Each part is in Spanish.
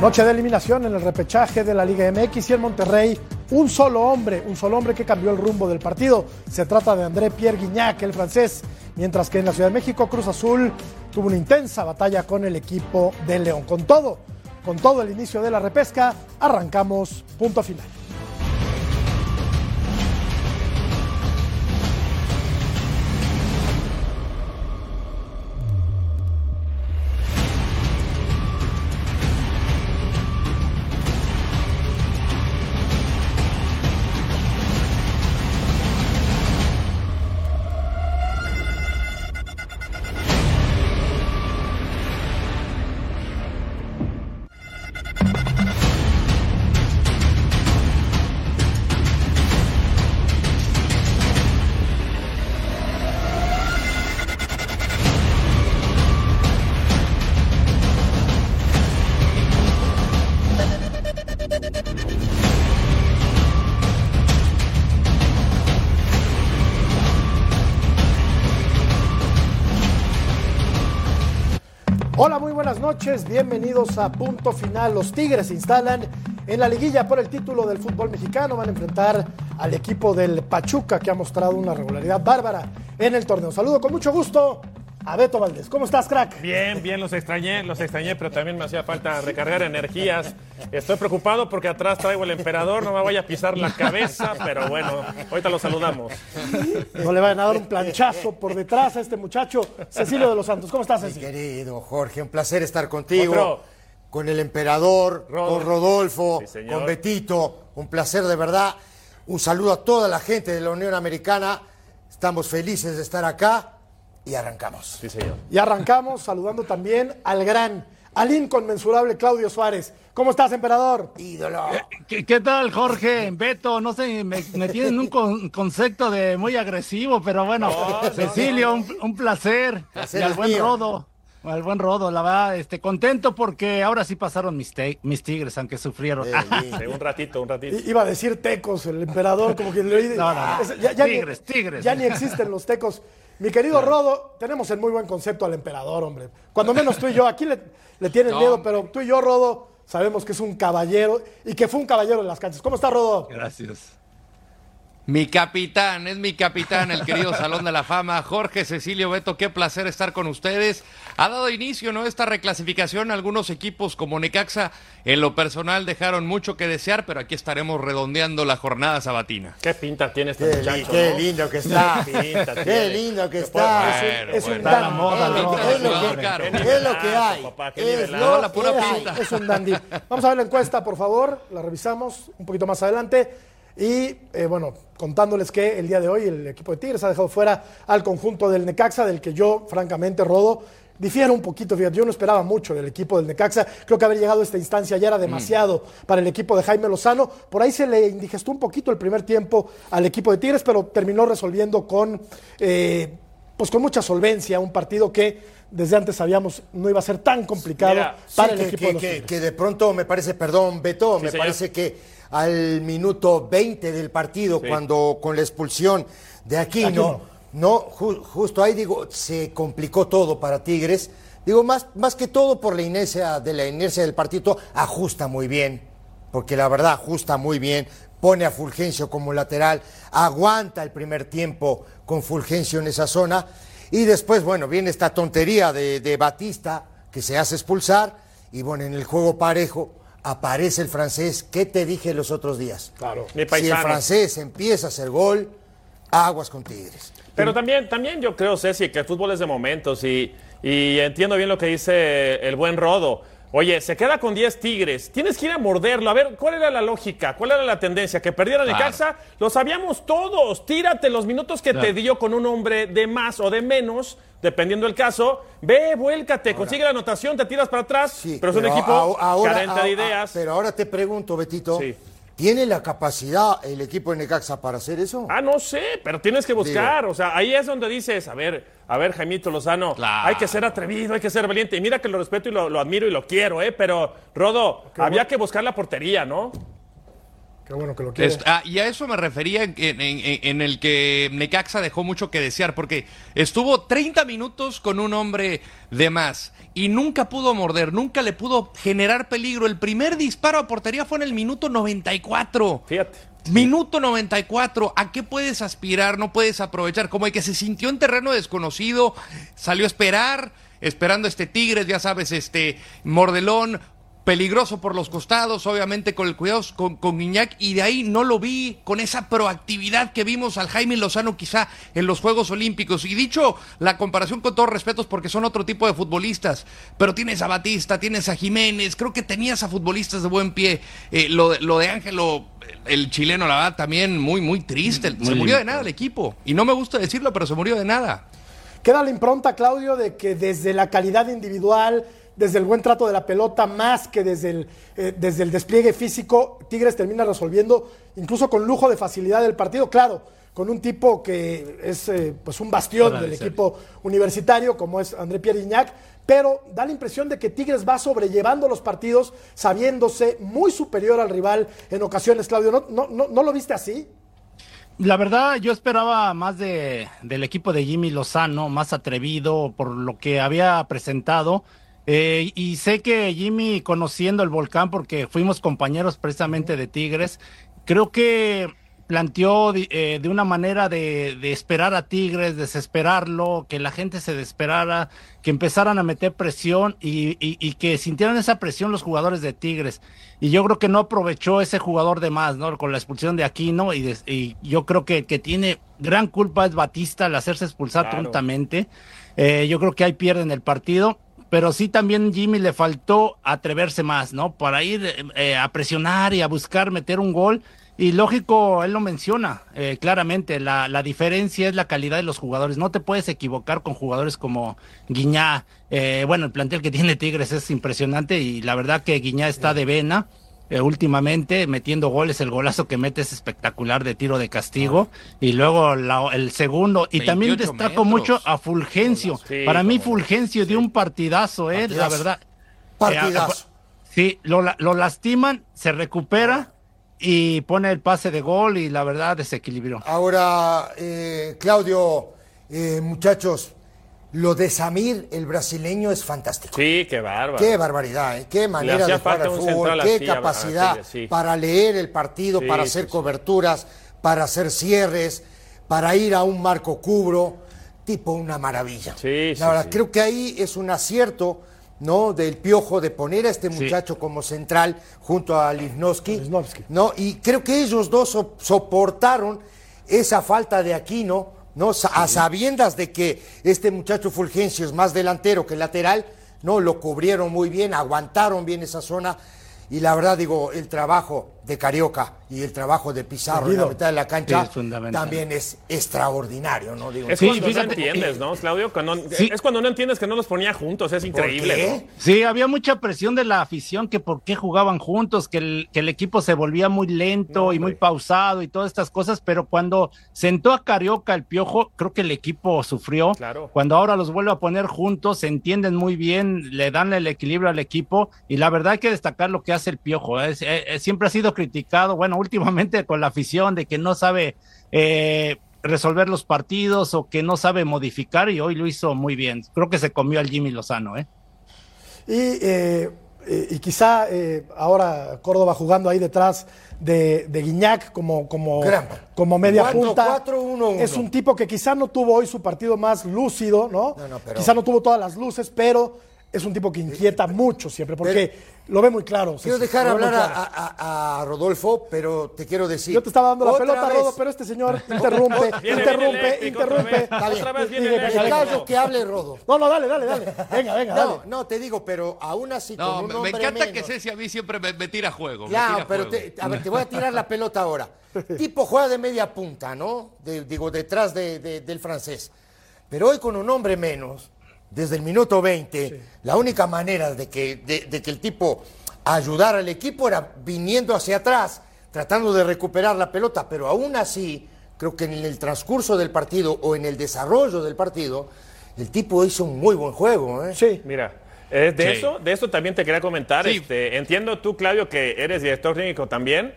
Noche de eliminación en el repechaje de la Liga MX y el Monterrey. Un solo hombre, un solo hombre que cambió el rumbo del partido. Se trata de André Pierre Guignac, el francés. Mientras que en la Ciudad de México, Cruz Azul tuvo una intensa batalla con el equipo de León. Con todo, con todo el inicio de la repesca, arrancamos punto final. Noches. Bienvenidos a Punto Final. Los Tigres se instalan en la liguilla por el título del fútbol mexicano. Van a enfrentar al equipo del Pachuca que ha mostrado una regularidad bárbara en el torneo. Saludo con mucho gusto a Beto Valdés. ¿Cómo estás, crack? Bien, bien, los extrañé, los extrañé, pero también me hacía falta recargar energías. Estoy preocupado porque atrás traigo el emperador, no me vaya a pisar la cabeza, pero bueno, ahorita lo saludamos. No le vayan a dar un planchazo por detrás a este muchacho. Cecilio de los Santos, ¿cómo estás, Cecilio? querido Jorge, un placer estar contigo. Otro. Con el emperador, con Rodolfo, Sí, con Betito. Un placer de verdad. Un saludo a toda la gente de la Unión Americana. Estamos felices de estar acá y arrancamos. Sí, señor. Y arrancamos saludando también al gran, al inconmensurable Claudio Suárez. ¿Cómo estás, emperador? Ídolo. ¿Qué, qué tal, Jorge? Beto, no sé, me, me tienen un con- concepto de muy agresivo, pero bueno, Cecilio, un, un placer. Placer y al buen mío. Rodo, al buen Rodo, la verdad, este, contento porque ahora sí pasaron mis, te- mis tigres, aunque sufrieron. Eh, Sí, un ratito, un ratito. I- Iba a decir tecos, el emperador, como que le oí. No, no, no. Ya- ya ni- Tigres, tigres. Ya ni existen los tecos. Mi querido Rodo, tenemos el muy buen concepto al emperador, hombre. Cuando menos tú y yo, aquí le, le tienen miedo, pero tú y yo, Rodo, sabemos que es un caballero y que fue un caballero en las canchas. ¿Cómo está, Rodo? Gracias. Mi capitán, es mi capitán, el querido Salón de la Fama, Jorge Cecilio Beto, qué placer estar con ustedes. Ha dado inicio, ¿no? Esta reclasificación, algunos equipos como Necaxa, en lo personal dejaron mucho que desear, pero aquí estaremos redondeando la jornada sabatina. Qué pinta tiene este Qué, li- muchacho. qué ¿no? lindo que está. Qué pinta lindo que está. Bueno, es un bueno. Es moda. es lo que- es lo hay. papá, Es lo la pura que hay. pinta. Es un dandy. Vamos a ver la encuesta, por favor. La revisamos un poquito más adelante. Y eh, bueno, contándoles que el día de hoy el equipo de Tigres ha dejado fuera al conjunto del Necaxa, del que yo, francamente, Rodo, difiero un poquito. Fíjate, yo no esperaba mucho del equipo del Necaxa. Creo que haber llegado a esta instancia ya era demasiado para el equipo de Jaime Lozano. Por ahí se le indigestó un poquito el primer tiempo al equipo de Tigres, pero terminó resolviendo con. eh, pues con mucha solvencia, un partido que desde antes sabíamos no iba a ser tan complicado Mira, para Sí, el que, equipo que- de los que- que de pronto me parece, perdón, Beto, me señor. parece que al minuto 20 del partido, Sí. cuando con la expulsión de Aquino, Aquino. no, ju- justo ahí digo, se complicó todo para Tigres. Digo, más, más que todo por la inercia, de la inercia del partido, ajusta muy bien, porque la verdad ajusta muy bien, pone a Fulgencio como lateral, aguanta el primer tiempo con Fulgencio en esa zona, y después, bueno, viene esta tontería de, de Batista, que se hace expulsar, y bueno, en el juego parejo aparece el francés, ¿qué te dije los otros días? Claro. Mi Si el francés empieza a hacer gol, Aguas con Tigres. Pero también, también yo creo, Ceci, que el fútbol es de momentos y, y entiendo bien lo que dice el buen Rodo. Oye, se queda con 10 Tigres. Tienes que ir a morderlo. A ver, ¿cuál era la lógica? ¿Cuál era la tendencia? ¿Que perdieran el Claro. Necaxa? Lo sabíamos todos. Tírate los minutos que te dio con un hombre de más o de menos, dependiendo del caso. Ve, vuélcate, consigue la anotación, te tiras para atrás. Sí, pero es un equipo ahora- carente de a- ideas. pero ahora te pregunto, Betito, Sí. ¿Tiene la capacidad el equipo de Necaxa para hacer eso? Ah, no sé, pero tienes que buscar. O sea, ahí es donde dices, a ver, a ver, Jaimito Lozano, Claro. hay que ser atrevido, hay que ser valiente. Y mira que lo respeto y lo, lo admiro y lo quiero, ¿eh? Pero, Rodo, había que buscar la portería, ¿no? Qué bueno que lo quiere. Es- ah, y a eso me refería en, en- en- en el que Necaxa dejó mucho que desear, porque estuvo 30 minutos con un hombre de más y nunca pudo morder, nunca le pudo generar peligro. El primer disparo a portería fue en el minuto 94. Fíjate. Minuto 94, ¿a qué puedes aspirar? No puedes aprovechar. Como el que se sintió en terreno desconocido, salió a esperar, esperando este Tigres, ya sabes, este Mordelón, peligroso por los costados, obviamente con el cuidado con, con Guiñac, y de ahí no lo vi con esa proactividad que vimos al Jaime Lozano quizá en los Juegos Olímpicos. Y dicho la comparación con todos respetos, porque son otro tipo de futbolistas, pero tienes a Batista, tienes a Jiménez, creo que tenías a futbolistas de buen pie. Eh, lo, de- lo de Ángelo, el chileno, la verdad, también muy, muy triste. se murió de nada el equipo. Y no me gusta decirlo, pero se murió de nada. Queda la impronta, Claudio, de que desde la calidad individual, desde el buen trato de la pelota, más que desde el, eh, desde el despliegue físico, Tigres termina resolviendo, incluso con lujo de facilidad el partido. Claro, con un tipo que es eh, pues un bastión del equipo universitario, como es André Pierre Gignac, pero da la impresión de que Tigres va sobrellevando los partidos, sabiéndose muy superior al rival en ocasiones, Claudio. ¿No, no, no, no lo viste así? La verdad, yo esperaba más de, del equipo de Jimmy Lozano, más atrevido por lo que había presentado. Eh, y sé que Jimmy, conociendo el volcán, porque fuimos compañeros precisamente de Tigres, creo que planteó eh, de una manera de, de esperar a Tigres, desesperarlo, que la gente se desesperara, que empezaran a meter presión y, y- y que sintieran esa presión los jugadores de Tigres. Y yo creo que no aprovechó ese jugador de más, ¿no? Con la expulsión de Aquino y, des- y yo creo que que tiene gran culpa es Batista al hacerse expulsar Claro. tontamente. Eh, yo creo que ahí pierden el partido. Pero sí también Jimmy le faltó atreverse más, ¿no? Para ir eh, a presionar y a buscar meter un gol. Y lógico, él lo menciona eh, claramente, la, la diferencia es la calidad de los jugadores. No te puedes equivocar con jugadores como Guiñá. Eh, bueno, el plantel que tiene Tigres es impresionante y la verdad que Guiñá está de vena eh, últimamente metiendo goles. El golazo que mete es espectacular de tiro de castigo. Y luego la- el segundo. Y también 28 destaco metros. mucho a Fulgencio. Sí, Para mí. Fulgencio dio un partidazo, eh, la verdad. Partidazo. Eh, sí, lo, lo lastiman, se recupera y pone el pase de gol y la verdad desequilibró. Ahora, eh, Claudio, eh, muchachos, lo de Samir, el brasileño, es fantástico. Sí, qué bárbaro. Qué barbaridad, ¿eh? qué manera de jugar al fútbol, qué capacidad sí. para leer el partido, Sí, para hacer sí. coberturas, para hacer cierres, para ir a un marco cubro, tipo una maravilla. Sí, sí, La verdad, sí. creo que ahí es un acierto, ¿no? Del piojo de poner a este muchacho como central junto a Livnowski. ¿no? Y creo que ellos dos so- soportaron esa falta de Aquino, ¿no? A sabiendas de que este muchacho Fulgencio es más delantero que lateral, ¿no? Lo cubrieron muy bien, aguantaron bien esa zona. Y la verdad, digo, el trabajo de Carioca y el trabajo de Pizarro en la Seguido. mitad de la cancha Sí, es fundamental. también es extraordinario, ¿no? Digo, Es Sí, cuando fíjate, no entiendes, ¿no, Claudio? Cuando- Sí. Es cuando no entiendes que no los ponía juntos, es increíble. qué? ¿no? Sí, había mucha presión de la afición que por qué jugaban juntos, que el, que el equipo se volvía muy lento No, y muy pausado y todas estas cosas, pero cuando sentó a Carioca el piojo, creo que el equipo sufrió. Claro. Cuando ahora los vuelve a poner juntos, se entienden muy bien, le dan el equilibrio al equipo y la verdad hay que destacar lo que hace el piojo. Es- eh, siempre ha sido criticado, bueno, últimamente con la afición de que no sabe eh, resolver los partidos o que no sabe modificar y hoy lo hizo muy bien. Creo que se comió al Jimmy Lozano, ¿eh? Y, eh, eh, y quizá eh, ahora Córdoba jugando ahí detrás de, de Guiñac como, como, como media punta. Es un tipo que quizá no tuvo hoy su partido más lúcido, ¿no? No, no, pero- Quizá no tuvo todas las luces, pero es un tipo que inquieta mucho siempre, porque lo ve muy claro. Quiero dejar hablar a, claro. a- a Rodolfo, pero te quiero decir. Yo te estaba dando la pelota, vez- Rodo, pero este señor interrumpe, Viene, interrumpe, viene eléctrico otra interrumpe. vez. Está bien. Otra vez viene el que hable Rodo. No, no, dale, dale, dale. Venga, venga, dale. No, no, te digo, pero aún así No, con un me, encanta que Ceci a mí siempre me, me tira juego. Claro, tira pero juego. te, a ver, te voy a tirar la pelota ahora. Tipo juega de media punta, ¿no? De- digo, detrás de- de- del francés. Pero hoy con un hombre menos, desde el minuto 20, la única manera de que, de, de que el tipo ayudara al equipo era viniendo hacia atrás, tratando de recuperar la pelota. Pero aún así, creo que en el transcurso del partido o en el desarrollo del partido, el tipo hizo un muy buen juego. ¿eh? Sí. Mira, eh, de, Sí. eso, de eso también te quería comentar. Sí. Este, entiendo tú, Claudio, que eres director técnico también,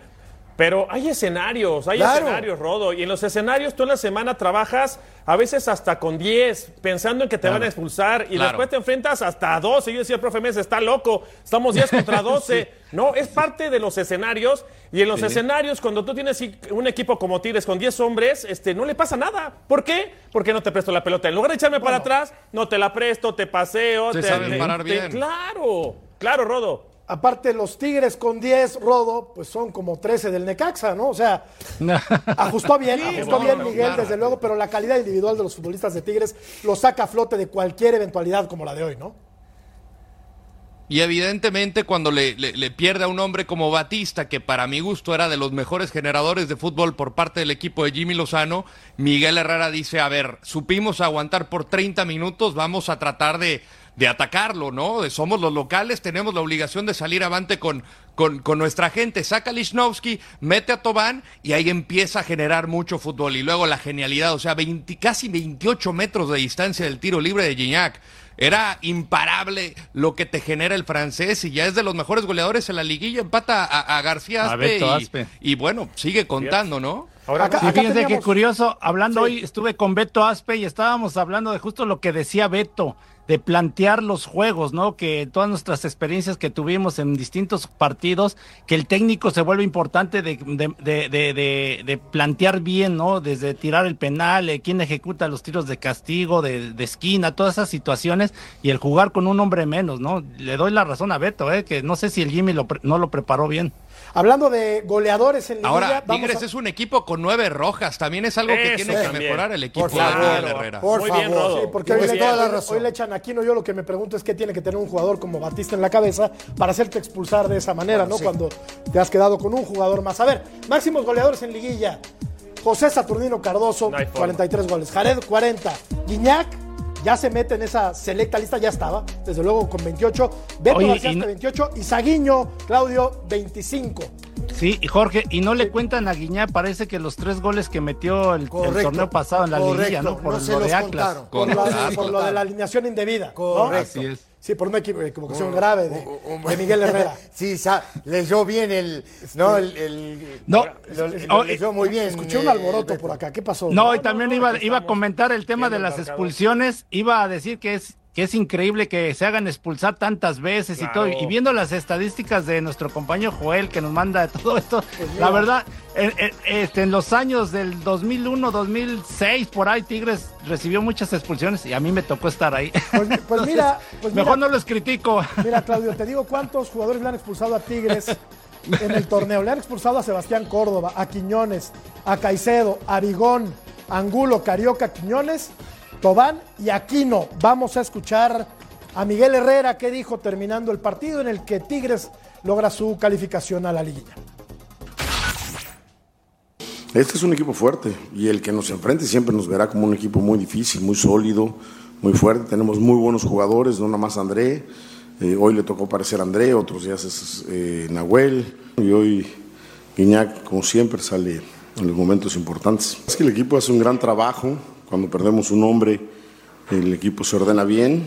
pero hay escenarios, hay Claro. escenarios, Rodo. Y en los escenarios tú en la semana trabajas a veces hasta con 10, pensando en que te van a expulsar, y Claro. después te enfrentas hasta a 12. Yo decía, el profe Mesa, está loco, estamos 10 contra 12. No, es parte de los escenarios, y en los escenarios, cuando tú tienes un equipo como Tigres con 10 hombres, este, no le pasa nada. ¿Por qué? Porque no te presto la pelota. En lugar de echarme para atrás, no te la presto, te paseo. Se te, saben te- parar te- bien. Claro, claro, Rodo. Aparte, los Tigres con 10, Rodo, pues son como 13 del Necaxa, ¿no? O sea, ajustó bien, ajustó bien Miguel, desde luego, pero la calidad individual de los futbolistas de Tigres lo saca a flote de cualquier eventualidad como la de hoy, ¿no? Y evidentemente cuando le, le- le pierde a un hombre como Batista, que para mi gusto era de los mejores generadores de fútbol por parte del equipo de Jimmy Lozano, Miguel Herrera dice, a ver, supimos aguantar por 30 minutos, vamos a tratar de, de atacarlo, ¿no? Somos los locales, tenemos la obligación de salir avante con, con, con nuestra gente. Saca a Lichnowsky, mete a Tobán y ahí empieza a generar mucho fútbol. Y luego la genialidad, o sea, 20 casi 28 metros de distancia del tiro libre de Gignac. Era imparable lo que te genera el francés y ya es de los mejores goleadores en la liguilla. Empata a, a García A Aspe, Beto y, Aspe. y bueno, sigue contando, ¿no? Ahora, Acá- Sí, fíjense teníamos- qué curioso, hablando Sí. hoy, estuve con Beto Aspe y estábamos hablando de justo lo que decía Beto, de plantear los juegos, ¿no? Que todas nuestras experiencias que tuvimos en distintos partidos, que el técnico se vuelve importante de, de, de, de- plantear bien, ¿no? Desde tirar el penal, eh, quién ejecuta los tiros de castigo, de, esquina, todas esas situaciones, y el jugar con un hombre menos, ¿no? Le doy la razón a Beto, ¿eh? Que no sé si el Jimmy lo no lo preparó bien. Hablando de goleadores en Liguilla, Ahora, vamos Tigres a- es un equipo con nueve rojas. También es algo que Eso tiene que mejorar el equipo Por de favor. Herrera. Por Muy favor. bien, Rodo. Sí, porque hoy toda la hoy- razón. hoy le echan a Aquino. Yo lo que me pregunto es qué tiene que tener un jugador como Batista en la cabeza para hacerte expulsar de esa manera, ¿no? sí. Cuando te has quedado con un jugador más. A ver, máximos goleadores en liguilla. José Saturnino Cardoso, No hay forma. 43 goles. Jared, 40. Guiñac, ya se mete en esa selecta lista, ya estaba, desde luego con 28. Beto Oye, García y no- 28. Y Saguiño, Claudio, 25. Sí, y Jorge, y no le cuentan a Guiñá, parece que los tres goles que metió el, torneo pasado en la correcto, liguilla, ¿no? Por no se lo los de Atlas. contaron. Por lo, de, Claro. por lo de la alineación indebida. ¿no? Correcto. Así es. Sí, por una equivo- equivocación grave de, de Miguel Herrera. Sí, sa- leyó bien el. No, el. el- No, lo, lo oh, leyó muy bien. Escuché un eh, alboroto Beto. por acá. ¿Qué pasó? No, y también no, iba, aquí iba a comentar el tema de las expulsiones, iba a decir que es que es increíble que se hagan expulsar tantas veces y todo. Y viendo las estadísticas de nuestro compañero Joel que nos manda todo esto, Pues la verdad, en, en- este, en los años del 2001, 2006, por ahí Tigres recibió muchas expulsiones y a mí me tocó estar ahí. Pues, pues mira, pues Mejor mira, no los critico. mira, Claudio, te digo cuántos jugadores le han expulsado a Tigres en el torneo. Le han expulsado a Sebastián Córdoba, a Quiñones, a Caicedo, a Vigón, Angulo, Carioca, Quiñones, Tobán y Aquino. Vamos a escuchar a Miguel Herrera que dijo terminando el partido en el que Tigres logra su calificación a la liguilla. Este es un equipo fuerte y el que nos enfrente siempre nos verá como un equipo muy difícil, muy sólido, muy fuerte. Tenemos muy buenos jugadores, no nada más André. Eh, hoy le tocó parecer André, otros días es eh, Nahuel. Y hoy Guiñac, como siempre, sale en los momentos importantes. Es que el equipo hace un gran trabajo. Cuando perdemos un hombre, el equipo se ordena bien.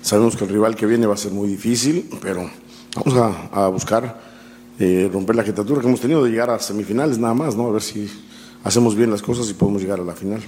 Sabemos que el rival que viene va a ser muy difícil, pero vamos a, a buscar eh, romper la agitatura que hemos tenido de llegar a semifinales nada más, ¿no? A ver si hacemos bien las cosas y podemos llegar a la final.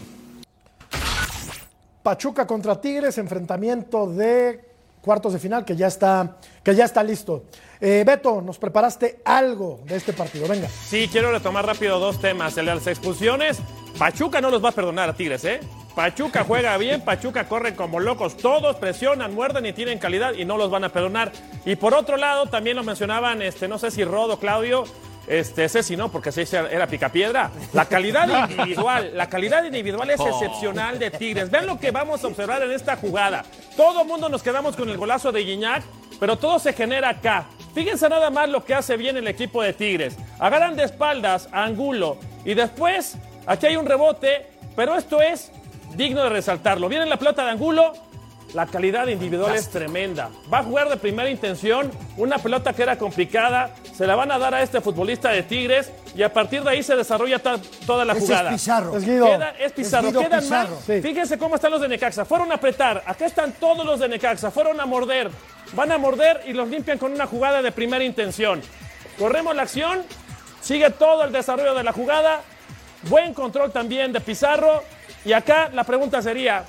Pachuca contra Tigres, enfrentamiento de cuartos de final que ya está, que ya está listo. Eh, Beto, nos preparaste algo de este partido. Venga. Sí, quiero retomar rápido dos temas. El de las expulsiones. Pachuca no los va a perdonar a Tigres, ¿eh? Pachuca juega bien, Pachuca corre como locos, todos presionan, muerden y tienen calidad y no los van a perdonar. Y por otro lado, también lo mencionaban, este, no sé si Rodo, Claudio, este, sí no, porque ese era picapiedra. La calidad individual, la calidad individual es excepcional de Tigres. Vean lo que vamos a observar en esta jugada. Todo el mundo nos quedamos con el golazo de Guiñac, pero todo se genera acá. Fíjense nada más lo que hace bien el equipo de Tigres. Agarran de espaldas a Angulo y después aquí hay un rebote, pero esto es digno de resaltarlo. Viene la pelota de Angulo, la calidad individual es tremenda. Va a jugar de primera intención, una pelota que era complicada, se la van a dar a este futbolista de Tigres y a partir de ahí se desarrolla toda la Ese jugada. es Pizarro. Es Guido. Queda- es Pizarro. Es Guido Quedan Pizarro. más. Sí. Fíjense cómo están los de Necaxa. Fueron a apretar. Acá están todos los de Necaxa. Fueron a morder. Van a morder y los limpian con una jugada de primera intención. Corremos la acción. Sigue todo el desarrollo de la jugada. Buen control también de Pizarro. Y acá la pregunta sería,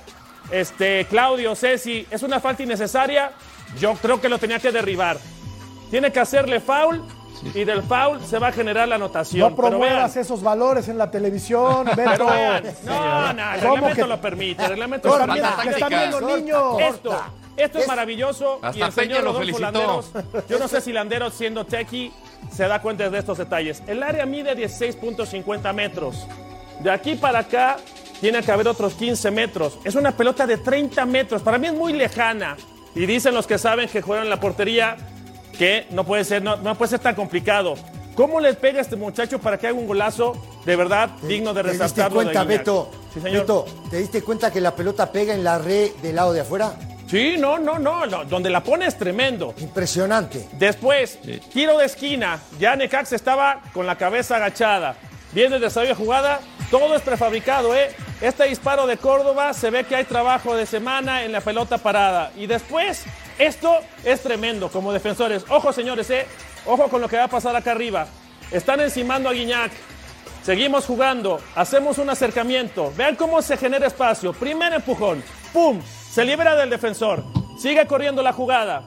este, Claudio, Ceci, ¿es una falta innecesaria? Yo creo que lo tenía que derribar. Tiene que hacerle foul y del foul se va a generar la anotación. No promuevas vean, esos valores en la televisión, Beto. pero vean, no, no, el ¿Cómo reglamento que- lo permite. El reglamento Que lo permite. viendo- que están viendo Corta, niños. Esto, esto es Es- maravilloso. Hasta y el señor Peña lo Rodolfo felicitó. Landeros, yo no sé si Landeros, siendo tequi, se da cuenta de estos detalles. El área mide 16.50 metros. De aquí para acá tiene que haber otros 15 metros. Es una pelota de 30 metros. Para mí es muy lejana. Y dicen los que saben que juegan en la portería que no puede ser, no, no puede ser tan complicado. ¿Cómo le pega a este muchacho para que haga un golazo de verdad digno de ¿Te diste resaltarlo? de cuenta? Beto? Sí, señor. Beto, ¿te diste cuenta que la pelota pega en la red del lado de afuera? Sí, no, no, no, no. Donde la pone es tremendo. Impresionante. Después, tiro de esquina. Ya Necax estaba con la cabeza agachada. Viene el desarrollo de jugada. Todo es prefabricado, ¿eh? Este disparo de Córdoba se ve que hay trabajo de semana en la pelota parada. Y después, esto es tremendo como defensores. Ojo, señores, ¿eh? Ojo con lo que va a pasar acá arriba. Están encimando a Guiñac. Seguimos jugando, hacemos un acercamiento. Vean cómo se genera espacio. Primer empujón, ¡pum! Se libera del defensor. Sigue corriendo la jugada.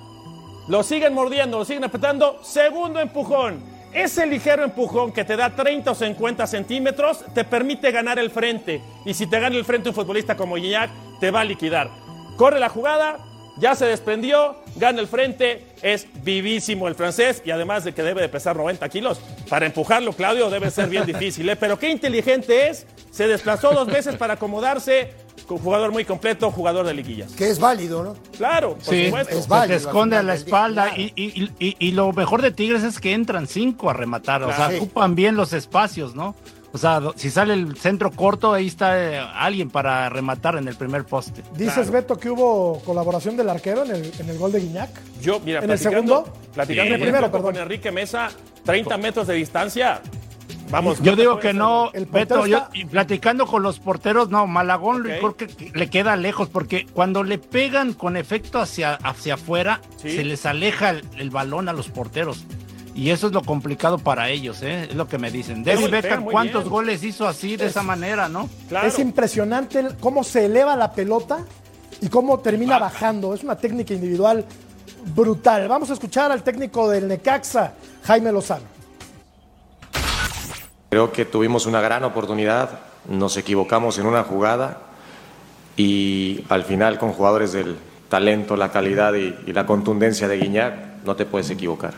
Lo siguen mordiendo, lo siguen apretando. Segundo empujón. Ese ligero empujón que te da 30 o 50 centímetros te permite ganar el frente. Y si te gana el frente un futbolista como Gignac, te va a liquidar. Corre la jugada, ya se desprendió, gana el frente, es vivísimo el francés y además de que debe de pesar 90 kilos. Para empujarlo, Claudio, debe ser bien difícil. ¿eh? Pero qué inteligente es. Se desplazó dos veces para acomodarse. Con jugador muy completo, jugador de liguillas. Que es válido, ¿no? Claro, por Sí, supuesto. es válido. te esconde a la espalda claro. y, y- y- y lo mejor de Tigres es que entran cinco a rematar, o sea, ocupan bien los espacios, ¿no? O sea, si sale el centro corto, ahí está eh, alguien para rematar en el primer poste. Dices, Claro. Beto, que hubo colaboración del arquero en el, en el gol de Guiñac. Yo, mira, ¿En el segundo? platicando Sí. por Primero, perdón. con Enrique Mesa, 30 metros de distancia. Vamos. Yo ¿qué digo que no, El Beto, yo- está- y platicando con los porteros, no, Malagón creo que le queda lejos, porque cuando le pegan con efecto hacia, hacia afuera, Sí. se les aleja el, el balón a los porteros. Y eso es lo complicado para ellos, ¿eh? es lo que me dicen. David Beckham, ¿cuántos bien. goles hizo así, de esa manera, no? Claro. Es impresionante cómo se eleva la pelota y cómo termina bajando. Es una técnica individual brutal. Vamos a escuchar al técnico del Necaxa, Jaime Lozano. Creo que tuvimos una gran oportunidad, nos equivocamos en una jugada y al final con jugadores del talento, la calidad y, y la contundencia de Guiñac no te puedes equivocar.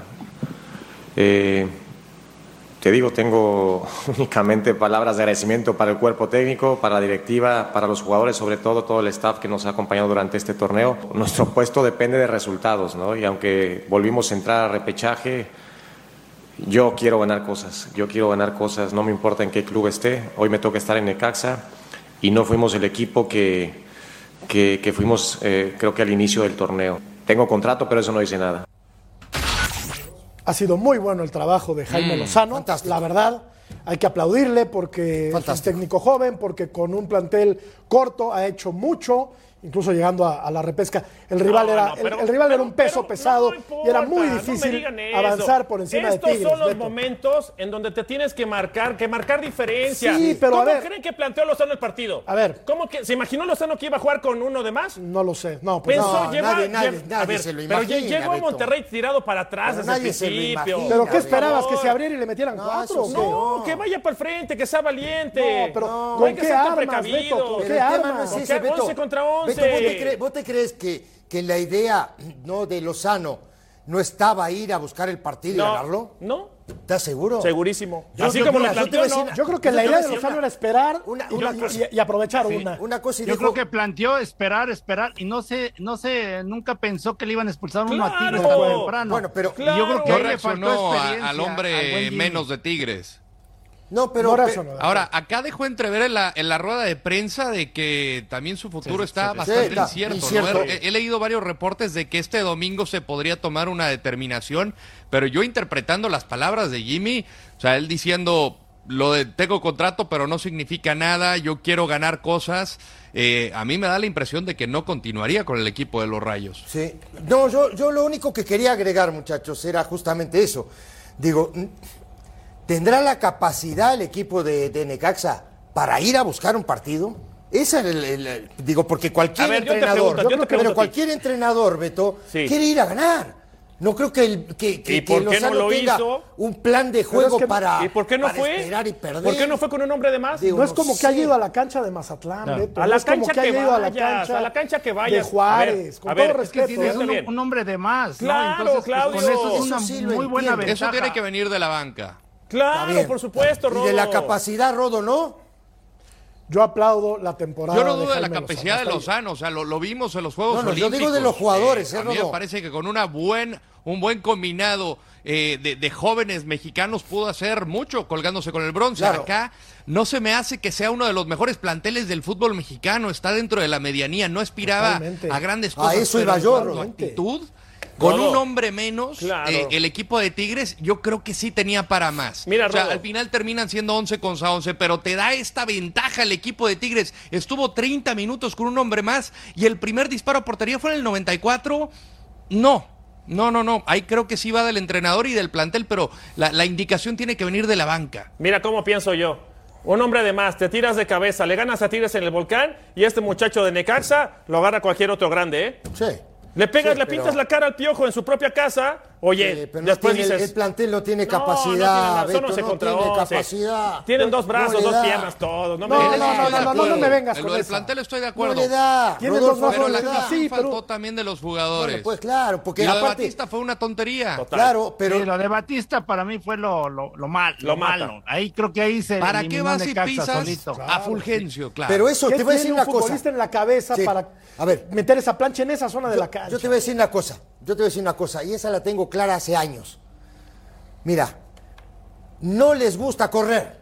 Eh, te digo, tengo únicamente palabras de agradecimiento para el cuerpo técnico, para la directiva, para los jugadores, sobre todo todo el staff que nos ha acompañado durante este torneo. Nuestro puesto depende de resultados, ¿no? Y aunque volvimos a entrar a repechaje, yo quiero ganar cosas, yo quiero ganar cosas, no me importa en qué club esté. Hoy me toca estar en Necaxa y no fuimos el equipo que, que, que fuimos, eh, creo que al inicio del torneo. Tengo contrato, pero eso no dice nada. Ha sido muy bueno el trabajo de Jaime Lozano. fantástico. La verdad, hay que aplaudirle porque es un Fantástico. técnico joven, porque con un plantel corto ha hecho mucho incluso llegando a, a la repesca. El rival No, era, no, el- pero- el, rival era un pero- peso pero pesado no y era muy difícil avanzar por encima Estos de Tigres. son los Beto. momentos en donde te tienes que marcar, que marcar diferencia. Sí, pero a ¿Cómo ver. creen que planteó Lozano el partido? A ver. ¿Cómo que se imaginó Lozano que iba a jugar con uno de más? No lo sé. No, pues Pensó, no, lleva- nadie- nadie- lle- nadie a ver, se lo pero imagina, llegó a Beto. Monterrey tirado para atrás Pero desde el principio. imagina, ¿Pero qué esperabas? ¿Que se abriera y le metieran No, cuatro? eso o qué? No, que vaya para el frente, que sea valiente. No, pero no ¿con qué armas, precavido. Beto? ¿Con Pero qué armas? no es ¿Con ese, qué? Beto. 11 contra 11. Beto, ¿vos te, cre- vos te crees que, que la idea no de Lozano no estaba ir a buscar el partido y ganarlo? no, ¿Estás seguro? segurísimo. Yo- Así yo- como lo planteó, decir- no. Yo creo que Yo la idea de Lozano una- era esperar una- y- una y, cosa. y- y aprovechar una. Una cosa y Yo dijo- creo que planteó esperar, esperar y no sé, no sé, nunca pensó que le iban a expulsar uno a Tigres Claro. tan temprano. Bueno, pero- yo creo que No ahí le faltó reaccionó a- experiencia al hombre menos de Tigres. No, pero... No pe- reaccionó. Ahora, acá dejó entrever en la, en la rueda de prensa de que también su futuro está sí, bastante incierto. He, he leído varios reportes de que este domingo se podría tomar una determinación, pero yo interpretando las palabras de Jimmy, o sea, él diciendo lo de tengo contrato, pero no significa nada, yo quiero ganar cosas, eh, a mí me da la impresión de que no continuaría con el equipo de los Rayos. Sí. No, yo, yo lo único que quería agregar, muchachos, era justamente eso. Digo, ¿tendrá la capacidad el equipo de, de Necaxa para ir a buscar un partido? Esa es el, el- el- digo, porque cualquier yo entrenador, pregunto, yo creo que- pero cualquier entrenador, Beto, Sí. quiere ir a ganar. No creo que, el, que, que, ¿Y por que qué no lo tenga hizo? un plan de juego es que- para, ¿Y por qué no para fue? esperar y perder. ¿Por qué no fue con un hombre de más? Digo, No es no como que sé. haya ido a la cancha de Mazatlán, Beto. A No la es como cancha que a la vayas, cancha a la cancha que de vayas. Juárez, A ver, con a todo ver, es que respeto. tienes Es ¿eh? un, bien. un hombre de más, ¿no? Claro, Entonces, pues, Claudio. con eso es Eso una sí muy buena ventaja. Eso tiene que venir de la banca. Claro, por supuesto, Rodo. Y de la capacidad, Rodo, ¿no? Yo aplaudo la temporada. Yo no dudo de la capacidad de Lozano. Lozano, o sea, lo, lo vimos en los Juegos No, no, yo digo de los jugadores, ¿eh, a mí me parece que con una buen, un buen combinado eh, de, de jóvenes mexicanos pudo hacer mucho colgándose con el bronce. Claro. Acá no se me hace que sea uno de los mejores planteles del fútbol mexicano, está dentro de la medianía, no aspiraba Totalmente. a grandes A cosas. eso pero iba yo, a actitud, con Rodo. un hombre menos, Claro. eh, el equipo de Tigres yo creo que sí tenía para más. Mira, o sea, al final terminan siendo 11 contra 11, pero te da esta ventaja el equipo de Tigres. Estuvo 30 minutos con un hombre más y el primer disparo a portería fue en el 94. No. No, no, no. Ahí creo que sí va del entrenador y del plantel, pero la, la indicación tiene que venir de la banca. Mira cómo pienso yo. Un hombre de más, te tiras de cabeza, le ganas a Tigres en el volcán y este muchacho de Necaxa lo agarra cualquier otro grande, ¿eh? Sí. Le pegas, Sí, le pero- pintas la cara al piojo en su propia casa. Oye, Eh, pero no después tiene- dices. el plantel no tiene "No, capacidad, no tiene nada, son Beto, 11 no contra tiene 11". capacidad. Tienen No- dos brazos, dos piernas, todos. No, me No, digas. no, no, no, no, no me vengas En con esa. plantel estoy de No acuerdo. le da. Tiene Rodolfo, dos Pero brazos, la le da. sí, faltó pero- también de los jugadores. Bueno, pues claro, porque y lo de Batista fue una tontería. Total. claro, pero Sí, lo de Batista para mí fue lo, lo, lo mal, Lo lo, mata. malo. Ahí creo que ahí se ¿Para qué vas y pisas solito. a Fulgencio? Claro. pero eso ¿Qué te voy a decir una un cosa. en la cabeza para A ver. meter esa plancha en esa zona de la cancha? Yo te voy a decir una cosa, yo te voy a decir una cosa, y esa la tengo clara hace años. Mira, no les gusta correr,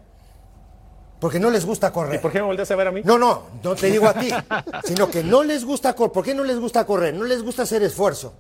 porque no les gusta correr. ¿Y por qué me volteas a ver a mí? No, no, no te digo a ti, sino que no les gusta correr. ¿Por qué no les gusta correr? No les gusta hacer esfuerzo.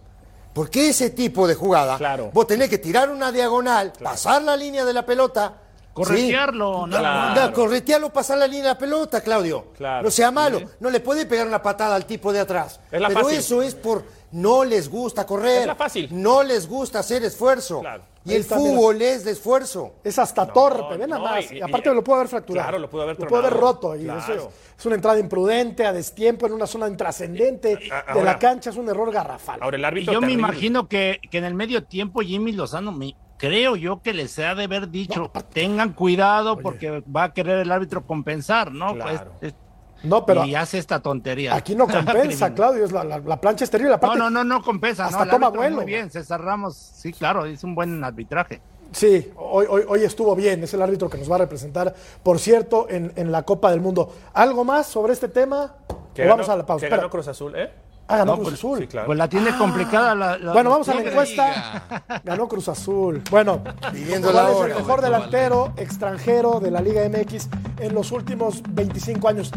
Porque ese tipo de jugada, Claro. vos tenés que tirar una diagonal, pasar la línea de la pelota. Corretearlo, ¿sí? No, corretearlo, pasar la línea de la pelota, Claudio. Claro. No sea malo. No le puede pegar una patada al tipo de atrás. Es la Pero fácil. eso es por no les gusta correr. Es la fácil. No les gusta hacer esfuerzo. Claro. Y Ahí el está, mira. fútbol es de esfuerzo. Es hasta torpe, ven nada no, más. y- Y, aparte y- lo puede haber fracturado. Claro, lo pudo haber Lo puede haber roto. Y eso es, es una entrada imprudente, a destiempo, en una zona intrascendente A- de ahora- la cancha. Es un error garrafal. Ahora el Y árbitro. yo me imagino que, que en el medio tiempo Jimmy Lozano, me, creo yo que les ha de haber dicho, tengan cuidado porque va a querer el árbitro compensar, ¿no? Claro. Pues, es- no, pero y hace esta tontería. aquí no compensa, Claudio. Es la, la- la plancha es terrible. No, Aparte, no, no, no compensa. hasta no, toma vuelo. Muy bien, César Ramos, sí, claro, es un buen arbitraje. Sí, hoy, hoy, hoy estuvo bien. Es el árbitro que nos va a representar, por cierto, en, en la Copa del Mundo. ¿Algo más sobre este tema? Que ¿O vamos a la pausa? Que ganó Cruz Azul, ¿eh? Ah, ganó No, Cruz pues, Azul. sí, claro. Pues la tiene complicada la, la- Bueno, vamos a la No encuesta. Ganó Cruz Azul. Bueno, Pidiendo ¿cuál la es el mejor delantero extranjero de la Liga MX en los últimos 25 años?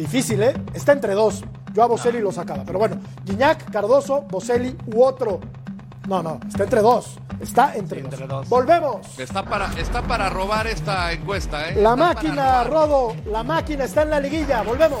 Difícil, ¿eh? Está entre dos. Yo a Boselli lo sacaba. Pero bueno, Guiñac, Cardoso, Boselli u otro. No, no, está entre dos. Está entre, Sí, dos. entre dos. Volvemos. Está para, está para robar esta encuesta, ¿eh? La Está máquina. Rodo. La máquina está en la liguilla. Volvemos.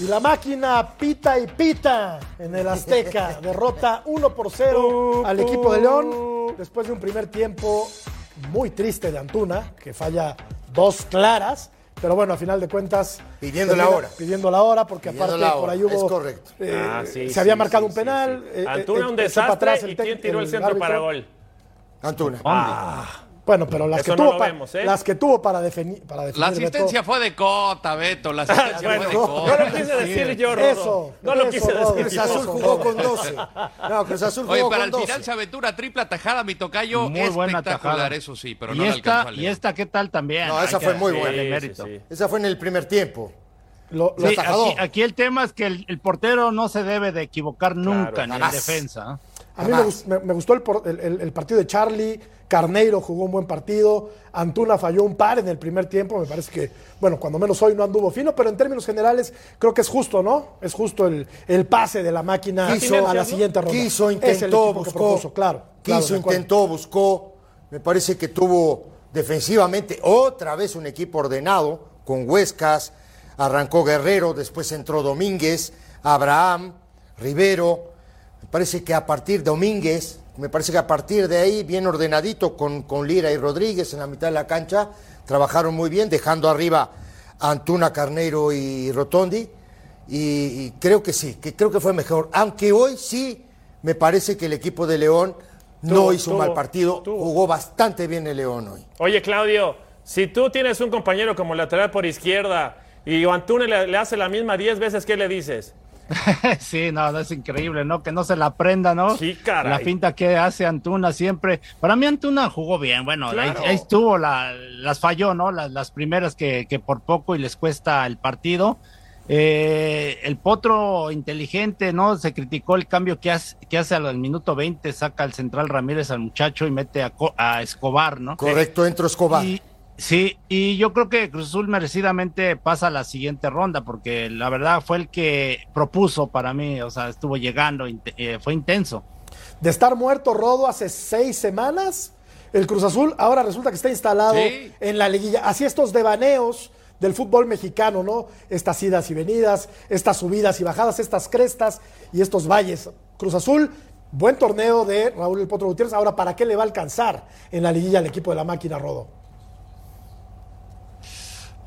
Y la máquina pita y pita en el Azteca. Derrota 1 por 0 al equipo de León después de un primer tiempo muy triste de Antuna, que falla dos claras. Pero bueno, a final de cuentas. Pidiendo la hora. Pidiendo la hora, porque Pidiendo aparte la por ahí hubo. es correcto. eh, Ah, sí, se había sí, marcado sí, un penal. sí, sí. eh, Antuna eh, un para desastre. atrás el ¿Y quién tiró el centro árbitro. para gol? Antuna. Bueno, pero las Eso que, no tuvo vemos, ¿eh? las que tuvo para, defini- para definir. La Beto, asistencia fue de Cota, Beto. La asistencia Bueno, fue de no Cota. lo quise decir yo, Rodo. Eso, no lo eso, quise Rodo. decir Cruz. Azul jugó con 12. No, Cruz Azul jugó Oye, con pero al 12. final se aventura triple tajada, mi tocayo. Muy buena espectacular, tajada. eso sí, pero y no esta, alcanzó al y esta, ¿qué tal también? No, esa fue muy buena. mérito. Sí, sí, sí. Esa fue en el primer tiempo. Lo- lo- Sí, aquí, aquí el tema es que el, el portero no se debe de equivocar nunca ni en defensa. ¿eh? A mí me, gustó el, por- el- el- el partido de Charlie, Carneiro jugó un buen partido, Antuna falló un par en el primer tiempo, me parece que, bueno, cuando menos hoy no anduvo fino, pero en términos generales creo que es justo, ¿no? Es justo el, el pase de la máquina Quiso, a la siguiente ronda. Quiso, intentó, buscó. propuso, claro. claro, Quiso, intentó, buscó. Me parece que tuvo defensivamente otra vez un equipo ordenado, con Huescas. Arrancó Guerrero, después entró Domínguez, Abraham, Rivero. Me parece que a partir de Domínguez, me parece que a partir de ahí, bien ordenadito con, con Lira y Rodríguez en la mitad de la cancha, trabajaron muy bien, dejando arriba a Antuna, Carneiro y Rotondi. Y, y creo que sí, que creo que fue mejor. Aunque hoy sí me parece que el equipo de León no hizo un mal partido, jugó bastante bien el León hoy. Oye, Claudio, si tú tienes un compañero como lateral por izquierda y Antuna le, le hace la misma 10 veces, ¿qué le dices? sí, no, no, es increíble, ¿no? Que no se la aprenda, ¿no? Sí, caray. La finta que hace Antuna siempre. Para mí Antuna jugó bien, bueno, ahí, Claro. ahí estuvo, la- las falló, ¿no? Las, las primeras que, que por poco y les cuesta el partido. Eh, el potro inteligente, ¿no? Se criticó el cambio que hace, que hace al minuto 20, saca al central Ramírez al muchacho y mete a, Co- a Escobar, ¿no? Correcto, entró Escobar. Y, sí, y yo creo que Cruz Azul merecidamente pasa a la siguiente ronda, porque la verdad fue el que propuso para mí, o sea, estuvo llegando, eh, fue intenso. De estar muerto Rodo hace seis semanas, el Cruz Azul ahora resulta que está instalado Sí. en la liguilla. Así estos devaneos del fútbol mexicano, ¿no? Estas idas y venidas, estas subidas y bajadas, estas crestas y estos valles. Cruz Azul, buen torneo de Raúl El Potro Gutiérrez. Ahora, ¿para qué le va a alcanzar en la liguilla al equipo de la máquina Rodo?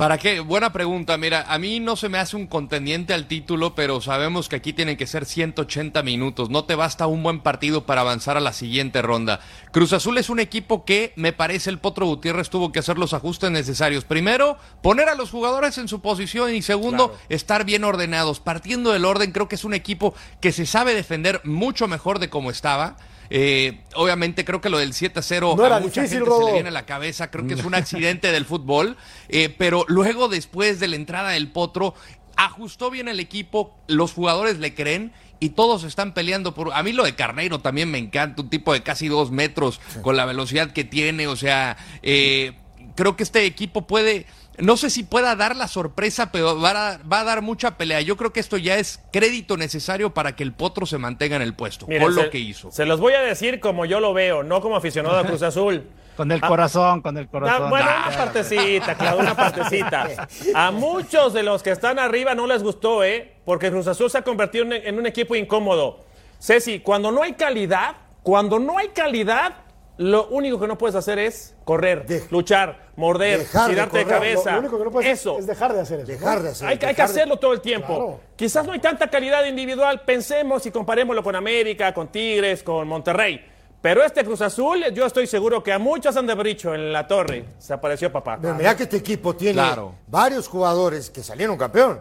¿Para qué? Buena pregunta. Mira, a mí no se me hace un contendiente al título, pero sabemos que aquí tienen que ser 180 minutos. No te basta un buen partido para avanzar a la siguiente ronda. Cruz Azul es un equipo que, me parece, el Potro Gutiérrez tuvo que hacer los ajustes necesarios. Primero, poner a los jugadores en su posición y segundo, Claro. estar bien ordenados. Partiendo del orden, creo que es un equipo que se sabe defender mucho mejor de cómo estaba. Eh, obviamente creo que lo del 7 a 0 No a mucha difícil, gente se le viene a la cabeza, creo que es un accidente del fútbol, eh, pero luego después de la entrada del Potro, ajustó bien el equipo, los jugadores le creen y todos están peleando por... A mí lo de Carneiro también me encanta, un tipo de casi dos metros con la velocidad que tiene, o sea, eh, creo que este equipo puede... No sé si pueda dar la sorpresa, pero va a, va a dar mucha pelea. Yo creo que esto ya es crédito necesario para que el Potro se mantenga en el puesto, Miren, con lo se- que hizo. Se los voy a decir como yo lo veo, no como aficionado a Cruz Azul. Con el Ah, corazón, con el Ah, corazón. bueno, Ah, una partecita, Claudio, una partecita. A muchos de los que están arriba no les gustó, ¿eh? Porque Cruz Azul se ha convertido en, en un equipo incómodo. Ceci, cuando no hay calidad, cuando no hay calidad, lo único que no puedes hacer es correr, luchar, morder, dejar de tirarte de, cabeza. lo único que no puedes Eso. es dejar de hacer eso. Dejar de hacer. Hay, que- hay que hacerlo todo el tiempo. Claro. Quizás no hay tanta calidad individual. Pensemos y comparémoslo con América, con Tigres, con Monterrey. Pero este Cruz Azul, yo estoy seguro que a muchos han de haber dicho en la torre. Se apareció papá. Pero mira que este equipo tiene Claro. varios jugadores que salieron campeón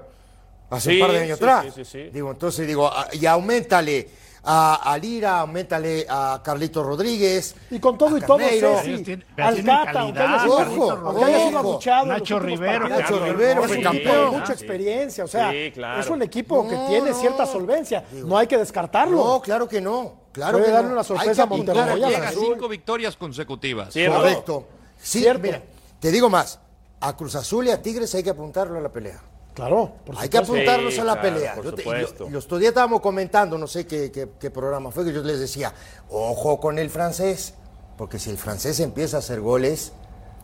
hace Sí, un par de años sí, atrás. sí, sí, sí. Digo, entonces digo, ah, y aumentale a, a Lira, aumentale a Carlito Rodríguez. Y con todo y todo, Carneiro. Ceci, tienen Alcata, aunque haya calidad, sido, Carlitos aunque haya sido Rodríguez. abuchado en los Nacho Rivero, Nacho es Rivero un fue equipo campeón. de mucha experiencia, o sea, Sí, claro. es un equipo que tiene cierta solvencia, no hay que descartarlo. No, claro que no. Claro Puede que darle no. una Hay sorpresa que a Monterrey, Llega cinco victorias consecutivas. Sí, Rodo. Correcto. Sí, Cierto. mira, te digo más. A Cruz Azul y a Tigres hay que apuntarlo a la pelea. Claro, por Hay que Sí, a la claro, pelea. por Yo te- supuesto. y lo- los días estábamos comentando, no sé qué, qué- qué programa fue, que yo les decía, ojo con el francés, porque si el francés empieza a hacer goles,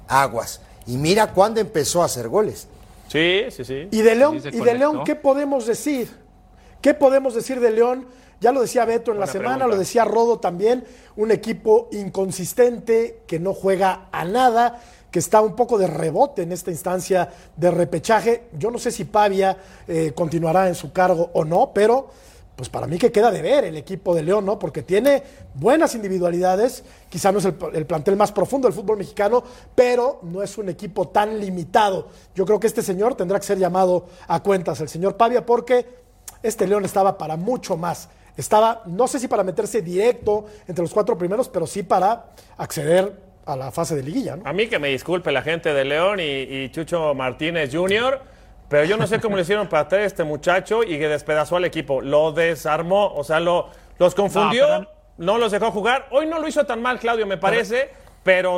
aguas. Y mira cuándo empezó a hacer goles. Sí, sí, sí. Y de León, Sí, y de León. ¿qué podemos decir? ¿Qué podemos decir de León? Ya lo decía Beto en la semana, pregunta. lo decía Rodo también, un equipo inconsistente, que no juega a nada, que está un poco de rebote en esta instancia de repechaje. Yo no sé si Pavia eh, continuará en su cargo o no, pero pues para mí que queda de ver el equipo de León, ¿no? Porque tiene buenas individualidades, quizá no es el, el plantel más profundo del fútbol mexicano, pero no es un equipo tan limitado. Yo creo que este señor tendrá que ser llamado a cuentas, el señor Pavia, porque este León estaba para mucho más. Estaba, no sé si para meterse directo entre los cuatro primeros, pero sí para acceder a la fase de liguilla, ¿no? A mí que me disculpe la gente de León y, y Chucho Martínez Jr., pero yo no sé cómo le hicieron para traer a este muchacho y que despedazó al equipo. Lo desarmó, o sea, lo, los confundió, No, los dejó jugar. Hoy no lo hizo tan mal, Claudio, me parece. Pero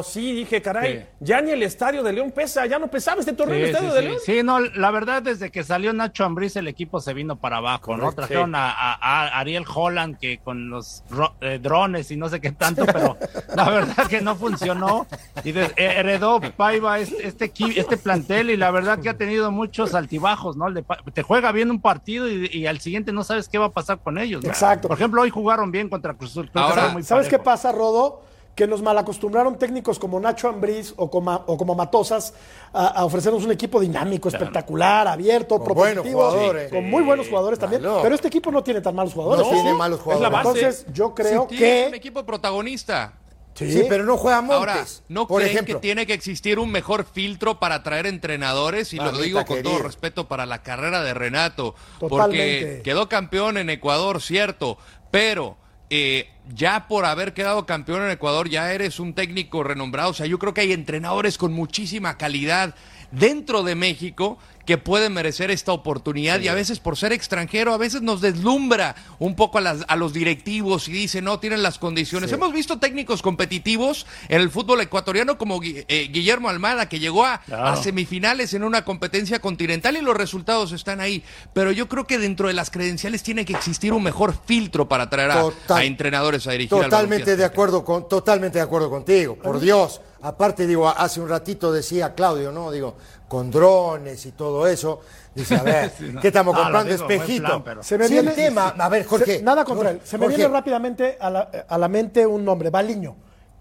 sí dije, caray, Sí. ya ni el estadio de León pesa, ya no pesaba este torneo el Sí, estadio sí, de. León. Sí, no, la verdad, desde que salió Nacho Ambriz, el equipo se vino para abajo, ¿no? Trajeron a, Ariel Holland, que con los ro- eh, drones y no sé qué tanto, pero la verdad que no funcionó. Y de- eh, heredó Paiva este, este, este plantel y la verdad que ha tenido muchos altibajos, ¿no? El de te juega bien un partido y, y al siguiente no sabes qué va a pasar con ellos. ¿no? Exacto. Por ejemplo, hoy jugaron bien contra Cruz Azul. Ahora, ¿Sabes qué pasa, Rodo? Que nos malacostumbraron técnicos como Nacho Ambriz o como, o como Matosas a, a ofrecernos un equipo dinámico, espectacular, abierto, Con propositivo, con muy buenos jugadores también. Pero este equipo no tiene tan malos jugadores. No tiene malos Es jugadores. la base. Entonces, yo creo Sí, tiene un que. equipo protagonista. Sí, pero no juega Montes. Ahora, ¿no por creen ejemplo. que tiene que existir un mejor filtro para traer entrenadores? Y lo digo con todo respeto para la carrera de Renato, Totalmente. porque quedó campeón en Ecuador, cierto, pero eh, ya por haber quedado campeón en Ecuador ya eres un técnico renombrado. O sea, yo creo que hay entrenadores con muchísima calidad dentro de México que pueden merecer esta oportunidad y a veces por ser extranjero a veces nos deslumbra un poco a, las- a los directivos y dicen no tienen las condiciones. Hemos visto técnicos competitivos en el fútbol ecuatoriano como eh, Guillermo Almada que llegó a, a semifinales en una competencia continental y los resultados están ahí. Pero yo creo que dentro de las credenciales tiene que existir un mejor filtro para traer a, Total- a entrenadores a dirigir al Totalmente de acuerdo con, totalmente de acuerdo contigo, por Dios. Aparte, digo, hace un ratito decía Claudio, ¿no? Digo, con drones y todo eso. Dice, a ver, Sí, no. ¿qué estamos comprando? digo, Espejito. plan, pero- Se me Sí, viene el tema, a ver, Jorge. se- nada contra él. Se me Jorge, viene rápidamente a la, a la mente un nombre, Baliño.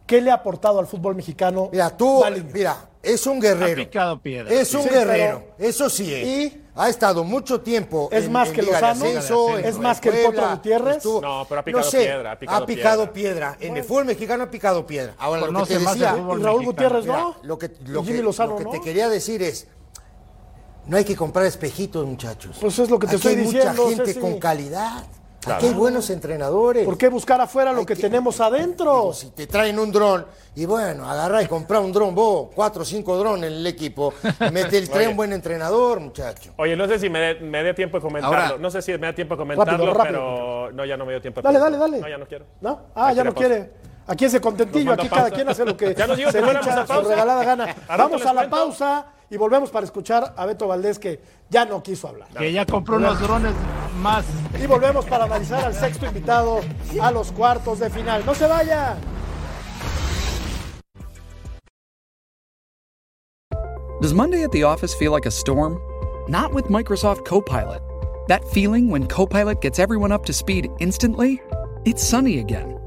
¿Qué le ha aportado al fútbol mexicano? Mira, tú, Baliño? mira, es un guerrero. Ha picado piedra. Es un Sí, guerrero, pero- eso sí. ¿eh? Y- ha estado mucho tiempo. ¿Es en- más en que Liga Lozano? Ascenso, ¿Es en- más que el Potro Gutiérrez? estuvo- No, pero ha picado no sé, piedra, ha picado piedra. piedra. En el fútbol mexicano ha picado piedra. Ahora, lo que Conoce te más decía, Raúl mexicano. Gutiérrez, Mira, ¿no? lo que, lo que- Jimmy Lozano, lo que ¿no? te quería decir es, no hay que comprar espejitos, muchachos. Pues es lo que te Aquí estoy hay diciendo, mucha gente Ceci. con calidad. Aquí hay buenos entrenadores. ¿Por qué buscar afuera lo que, que- tenemos adentro? Digo, si te traen un dron y bueno, agarra y compra un dron vos, cuatro o cinco drones en el equipo, mete el un buen entrenador, muchacho. Oye, no sé si me dé me dé tiempo de comentarlo. Ahora- no sé si me da tiempo de comentarlo, Rápido, rápido. pero no, ya no me dio tiempo. de Dale, dale, dale. No, ya no quiero. ¿No? Ah, Aquí ya no quiere. Aquí ese contentillo, aquí cada quien hace lo que Ya dijo se le echa a su regalada gana. Vamos a la cuento. pausa y volvemos para escuchar a Beto Valdés que ya no quiso hablar. Que ya compró unos drones más. Y volvemos para analizar al sexto invitado a los cuartos de final. ¡No se vaya! Does Monday at the office feel like a storm? Not with Microsoft Copilot. That feeling when Copilot gets everyone up to speed instantly? It's sunny again.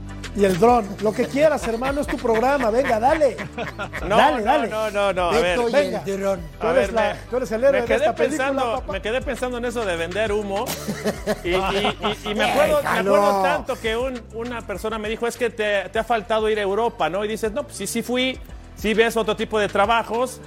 Y el dron. Lo que quieras, hermano, es tu programa. Venga, dale. No, dale, no, dale. no, no, no. A ver, venga. el dron. Tú A eres, ver, la- me- tú eres el héroe me de quedé esta película, pensando, papá. Me quedé pensando en eso de vender humo. Y, y- y- y me, acuerdo, me acuerdo tanto que un- una persona me dijo, es que te, te ha faltado ir a Europa, ¿no? Y dices, no, pues sí, sí fui, sí ves otro tipo de trabajos.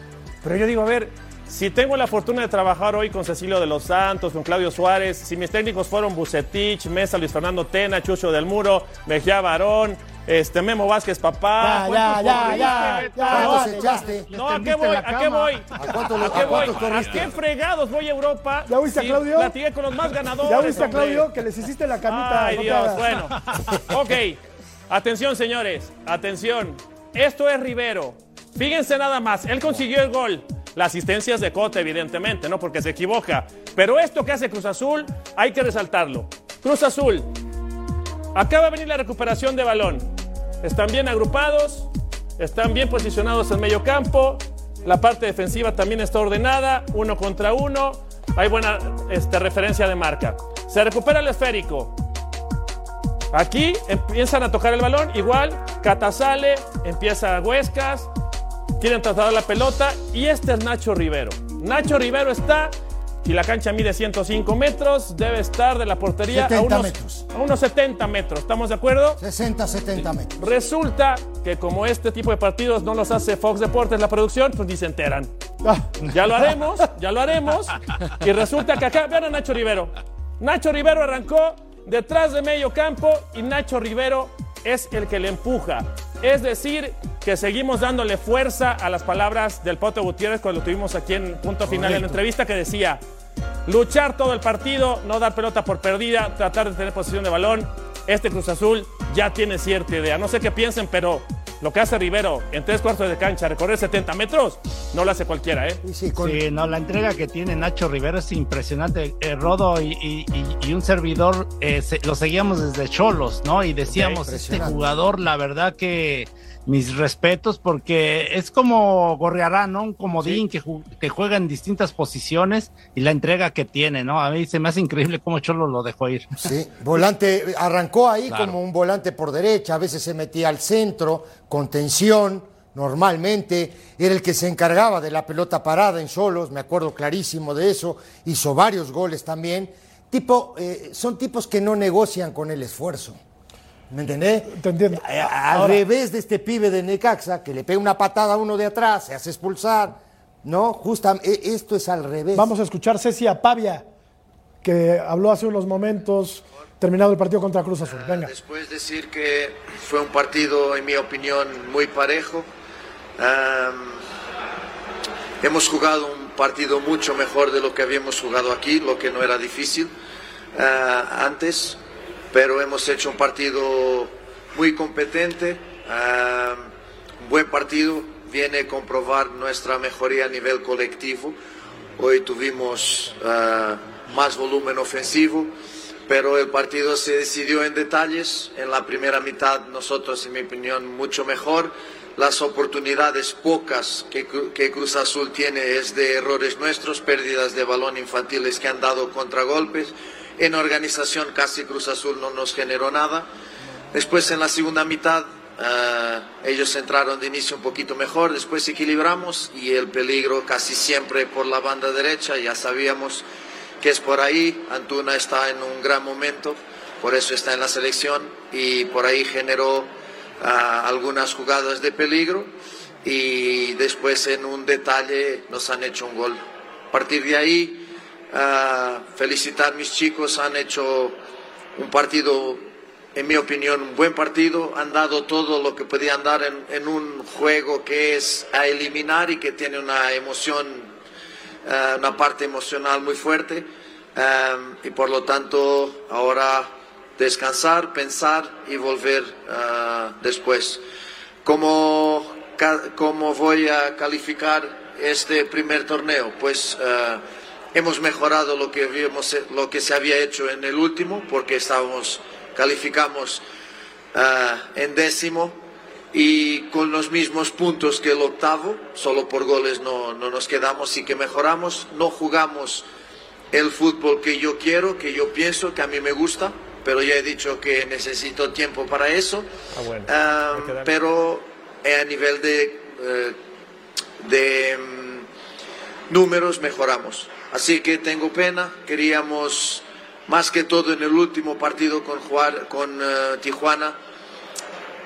Pero yo digo, a ver, si tengo la fortuna de trabajar hoy con Cecilio de los Santos, con Claudio Suárez, si mis técnicos fueron Bucetich, Mesa, Luis Fernando Tena, Chucho del Muro, Mejía Barón, este, Memo Vázquez, papá. Ya, ya, ¿cuántos ya, ya. No, ¿a qué voy? ¿A qué voy? ¿A cuánto lo- ¿A qué voy? ¿A qué fregados voy a Europa? ¿Ya oíste a Claudio? Platiqué con los más ganadores. ¿Ya viste a? Claudio que les hiciste la camita? Ay, Dios, bueno. Ok, atención, señores, atención. Esto es Rivero. Fíjense nada más, él consiguió el gol. La asistencia es de Cota, evidentemente, ¿no? Porque se equivoca. Pero esto que hace Cruz Azul, hay que resaltarlo. Cruz Azul, acaba de venir la recuperación de balón. Están bien agrupados, están bien posicionados en medio campo. La parte defensiva también está ordenada, uno contra uno. Hay buena este, referencia de marca. Se recupera el esférico. Aquí empiezan a tocar el balón, igual, Cata sale, empieza Huescas, quieren trasladar la pelota y este es Nacho Rivero. Nacho Rivero está, y la cancha mide 105 metros, debe estar de la portería a 70 unos, metros. a unos 70 metros, ¿estamos de acuerdo? 60, 70 metros. Resulta que como este tipo de partidos no los hace Fox Deportes, la producción, pues ni se enteran. Ah, Ya lo haremos, ya lo haremos. Y resulta que acá, vean a Nacho Rivero. Nacho Rivero arrancó detrás de medio campo y Nacho Rivero es el que le empuja. Es decir, que seguimos dándole fuerza a las palabras del Poto Gutiérrez cuando lo tuvimos aquí en punto final en la entrevista que decía, luchar todo el partido, no dar pelota por perdida, tratar de tener posición de balón. Este Cruz Azul ya tiene cierta idea. No sé qué piensen, pero lo que hace Rivero en tres cuartos de cancha, recorrer 70 metros, no lo hace cualquiera, ¿eh? Sí, con- Sí, no, la entrega que tiene Nacho Rivero es impresionante. Eh, Rodo y, y- un servidor eh, se- lo seguíamos desde Cholos, ¿no? Y decíamos, este jugador, la verdad que mis respetos, porque es como Gorriarán, ¿no? Un comodín que, ju- que juega en distintas posiciones y la entrega que tiene, ¿no? A mí se me hace increíble cómo Cholos lo dejó ir. Sí, volante, arrancó ahí Claro. como un volante por derecha, a veces se metía al centro, con tensión, normalmente, era el que se encargaba de la pelota parada en solos, me acuerdo clarísimo de eso, hizo varios goles también. Tipo, eh, son tipos que no negocian con el esfuerzo. ¿Me entendés? Te entiendo. A- a- Al revés de este pibe de Necaxa, que le pega una patada a uno de atrás, se hace expulsar. No, justamente, esto es al revés. Vamos a escuchar Ceci a Pavia, que habló hace unos momentos, terminado el partido contra Cruz Azul. Venga. Después decir que fue un partido, en mi opinión, muy parejo. Hemos jugado un partido mucho mejor de lo que habíamos jugado aquí, lo que no era difícil ah, antes, pero hemos hecho un partido muy competente, un buen partido, viene a comprobar nuestra mejoría a nivel colectivo. Hoy tuvimos ah, más volumen ofensivo, pero el partido se decidió en detalles. En la primera mitad nosotros, en mi opinión, mucho mejor. Las oportunidades pocas que, que Cruz Azul tiene es de errores nuestros, pérdidas de balón infantiles que han dado contragolpes. En organización casi Cruz Azul no nos generó nada. Después en la segunda mitad ah, ellos entraron de inicio un poquito mejor, después equilibramos y el peligro casi siempre por la banda derecha, ya sabíamos que es por ahí, Antuna está en un gran momento, por eso está en la selección y por ahí generó ah, algunas jugadas de peligro y después en un detalle nos han hecho un gol. A partir de ahí, ah, felicitar a mis chicos, han hecho un partido, en mi opinión, un buen partido, han dado todo lo que podían dar en un juego que es a eliminar y que tiene una emoción eh, una parte emocional muy fuerte eh, y por lo tanto ahora descansar, pensar y volver eh, después. ¿Cómo, ¿Cómo voy a calificar este primer torneo? Pues hemos mejorado lo que, habíamos, lo que se había hecho en el último porque estábamos, calificamos en décimo y con los mismos puntos que el octavo, solo por goles no, no nos quedamos y que mejoramos, no jugamos el fútbol que yo quiero, que yo pienso, que a mí me gusta, pero ya he dicho que necesito tiempo para eso. Ah, bueno. Darle. pero eh, a nivel de, eh, de mm, números mejoramos. Así que tengo pena, queríamos más que todo en el último partido con, jugar, con eh, Tijuana.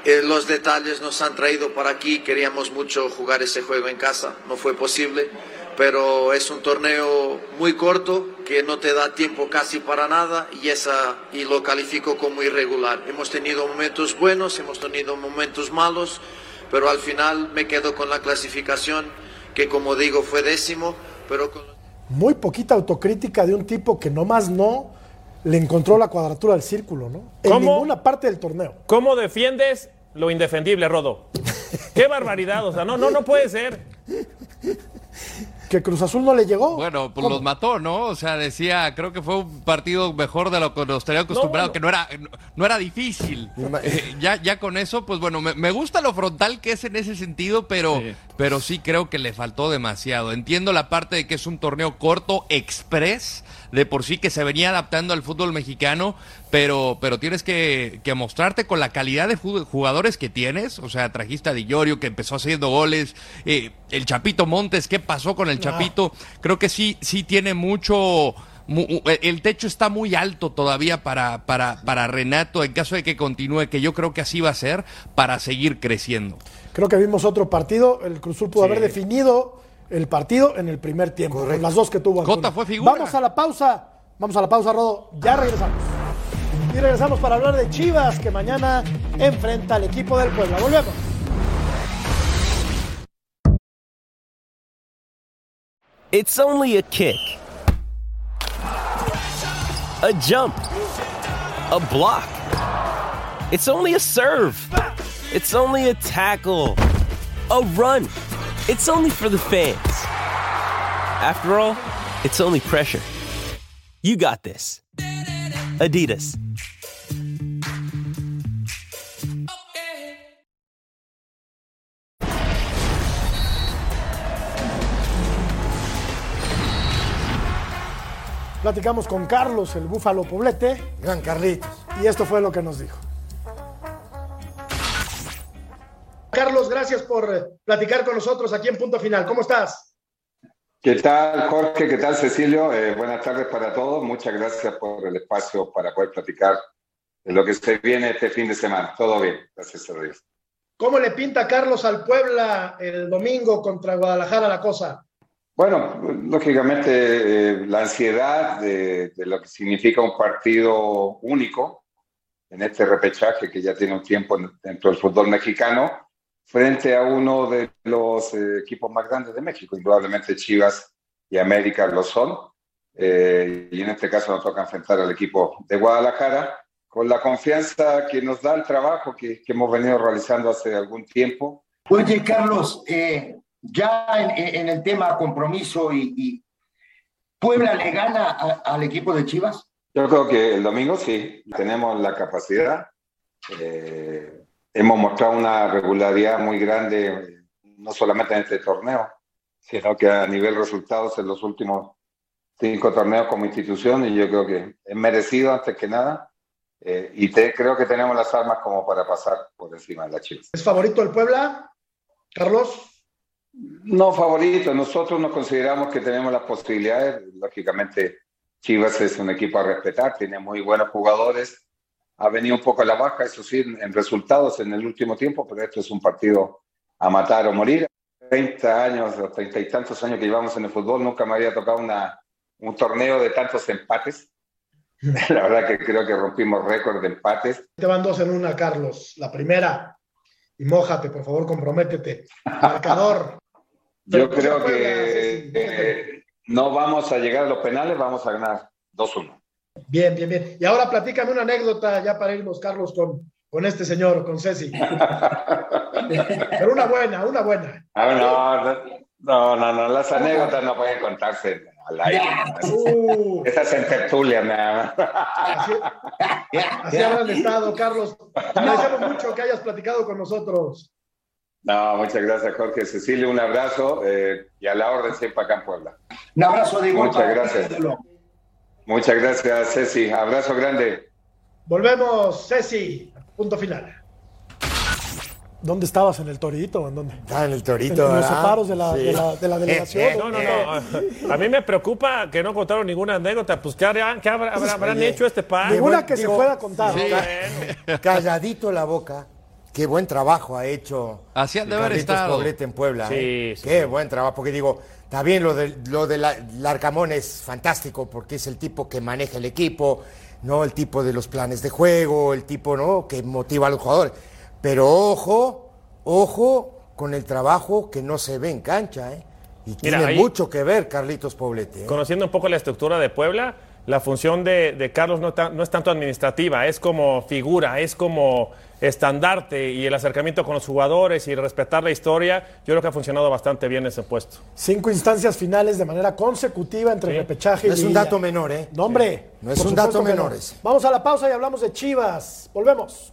Eh, los detalles nos han traído para aquí, queríamos mucho jugar ese juego en casa, no fue posible, pero es un torneo muy corto que no te da tiempo casi para nada y, esa, y lo califico como irregular. Hemos tenido momentos buenos, hemos tenido momentos malos, pero al final me quedo con la clasificación que como digo fue décimo, pero con... Muy poquita autocrítica de un tipo que nomás no le encontró la cuadratura del círculo, ¿no? En ¿Cómo? ninguna parte del torneo. ¿Cómo defiendes lo indefendible, Rodo? Qué barbaridad, o sea, no, no, no puede ser. Que Cruz Azul no le llegó. Bueno, pues ¿Cómo? los mató, ¿no? O sea, decía, creo que fue un partido mejor de lo que nos tenía acostumbrado, No, bueno. que no era, no, no era difícil. Eh, ya, ya con eso, pues bueno, me, me gusta lo frontal que es en ese sentido, pero Sí. pero sí creo que le faltó demasiado. Entiendo la parte de que es un torneo corto, express, de por sí que se venía adaptando al fútbol mexicano, pero, pero tienes que, que mostrarte con la calidad de jugadores que tienes. O sea, trajiste a Di Llorio, que empezó haciendo goles, eh, el Chapito Montes, ¿qué pasó con el Chapito? Creo que sí, sí tiene mucho... mu- El techo está muy alto todavía para, para, para Renato en caso de que continúe, que yo creo que así va a ser, para seguir creciendo. Creo que vimos otro partido. El Cruz Azul pudo Sí. haber definido el partido en el primer tiempo. con Las dos que tuvo. Cota Antuna. fue figura. Vamos a la pausa. Vamos a la pausa, Rodo. Ya regresamos. Y regresamos para hablar de Chivas, que mañana enfrenta al equipo del Puebla. Volvemos. It's only a kick, a jump, a block. It's only a serve. It's only a tackle, a run. It's only for the fans. After all, it's only pressure. You got this. Adidas. Platicamos con Carlos, el búfalo poblete, Gran Carlitos. y esto fue lo que nos dijo. Carlos, gracias por eh, platicar con nosotros aquí en Punto Final. ¿Cómo estás? ¿Qué tal, Jorge? ¿Qué tal, Cecilio? Eh, buenas tardes para todos. Muchas gracias por el espacio para poder platicar de lo que se viene este fin de semana. Todo bien, gracias a Dios. ¿Cómo le pinta Carlos al Puebla el domingo contra Guadalajara la cosa? Bueno, lógicamente eh, la ansiedad de, de lo que significa un partido único en este repechaje que ya tiene un tiempo en- dentro del fútbol mexicano frente a uno de los eh, equipos más grandes de México. Indudablemente Chivas y América lo son. Eh, y en este caso nos toca enfrentar al equipo de Guadalajara con la confianza que nos da el trabajo que, que hemos venido realizando hace algún tiempo. Oye, Carlos, eh, ya en, en el tema compromiso y, y Puebla le gana a- al equipo de Chivas. Yo creo que el domingo sí, tenemos la capacidad. Eh, hemos mostrado una regularidad muy grande, no solamente en este torneo, sino que a nivel resultados en los últimos cinco torneos como institución, y yo creo que es merecido antes que nada. Eh, y te- creo que tenemos las armas como para pasar por encima de la Chivas. ¿Es favorito el Puebla? Carlos. No favorito, nosotros nos consideramos que tenemos las posibilidades. Lógicamente, Chivas es un equipo a respetar, tiene muy buenos jugadores. Ha venido un poco a la baja, eso sí, en resultados en el último tiempo, pero esto es un partido a matar o morir. 30 años o 30 y tantos años que llevamos en el fútbol, nunca me había tocado una, un torneo de tantos empates. La verdad que creo que rompimos récord de empates. Te van dos en una, Carlos. La primera. Y mójate, por favor, comprométete. Marcador. Yo creo que eh, no vamos a llegar a los penales, vamos a ganar 2-1. Bien, bien, bien. Y ahora platícame una anécdota ya para irnos, Carlos, con, con este señor, con Ceci. Pero una buena, una buena. Ah, no, no, no, no, las anécdotas no pueden contarse al aire. Uh. Esas en tertulia, nada más. Así, así habrán estado, Carlos. Te agradecemos mucho que hayas platicado con nosotros. No, muchas gracias, Jorge. Cecilio, un abrazo eh, y a la orden siempre acá en Puebla. Un abrazo de Muchas gracias. Muchas gracias, Ceci. Abrazo grande. Volvemos, Ceci, punto final. ¿Dónde estabas? ¿En el Torito o en dónde? Ah, en el Torito. En los separos de la, Sí. de la, de la delegación. Eh, eh, No, no, no. A mí me preocupa que no contaron ninguna anécdota. Pues, ¿qué, qué habrá- habrán Oye, hecho este par? Ninguna que se pueda contar. Sí, ¿no? Calladito la boca. Qué buen trabajo ha hecho. Así han de haber estado. Poblete en Puebla. Sí, ¿eh? sí, Qué sí. buen trabajo. Porque digo, está bien lo de, lo de la, Larcamón es fantástico porque es el tipo que maneja el equipo, ¿no? El tipo de los planes de juego, el tipo, ¿no? Que motiva a los jugadores. Pero ojo, ojo con el trabajo que no se ve en cancha, ¿eh? Y tiene ahí- mucho que ver Carlitos Poblete. ¿eh? Conociendo un poco la estructura de Puebla, la función de, de Carlos no, ta- no es tanto administrativa, es como figura, es como estandarte y el acercamiento con los jugadores y respetar la historia. Yo creo que ha funcionado bastante bien ese puesto. Cinco instancias finales de manera consecutiva entre Sí. repechaje y es un dato menor, ¿eh? No, hombre. No es un dato menor. Vamos a la pausa y hablamos de Chivas. Volvemos.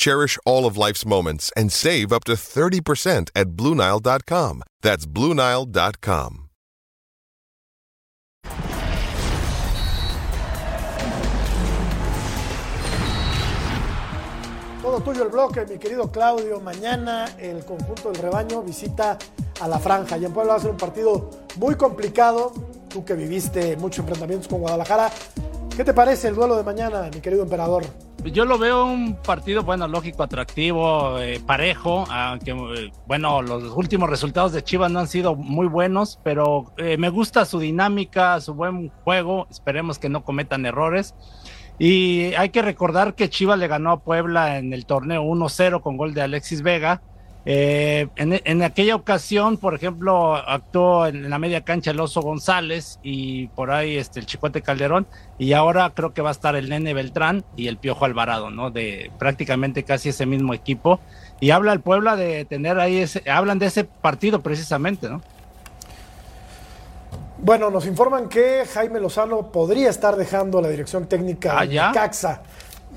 Cherish all of life's moments and save up to 30% at BlueNile.com. That's BlueNile.com. Todo tuyo el bloque, mi querido Claudio. Mañana el conjunto del rebaño visita a la franja. Y en Puebla va a ser un partido muy complicado. Tú que viviste muchos enfrentamientos con Guadalajara. ¿Qué te parece el duelo de mañana, mi querido emperador? Yo lo veo un partido, bueno, lógico, atractivo, eh, parejo, aunque, eh, bueno, los últimos resultados de Chivas no han sido muy buenos, pero eh, me gusta su dinámica, su buen juego, esperemos que no cometan errores. Y hay que recordar que Chivas le ganó a Puebla en el torneo 1-0 con gol de Alexis Vega. Eh, en, en aquella ocasión, por ejemplo, actuó en la media cancha el Oso González y por ahí este, el Chicote Calderón. Y ahora creo que va a estar el Nene Beltrán y el Piojo Alvarado, ¿no? De prácticamente casi ese mismo equipo. Y habla el Puebla de tener ahí ese, hablan de ese partido precisamente, ¿no? Bueno, nos informan que Jaime Lozano podría estar dejando la dirección técnica Ah, de ¿ya? Caxa.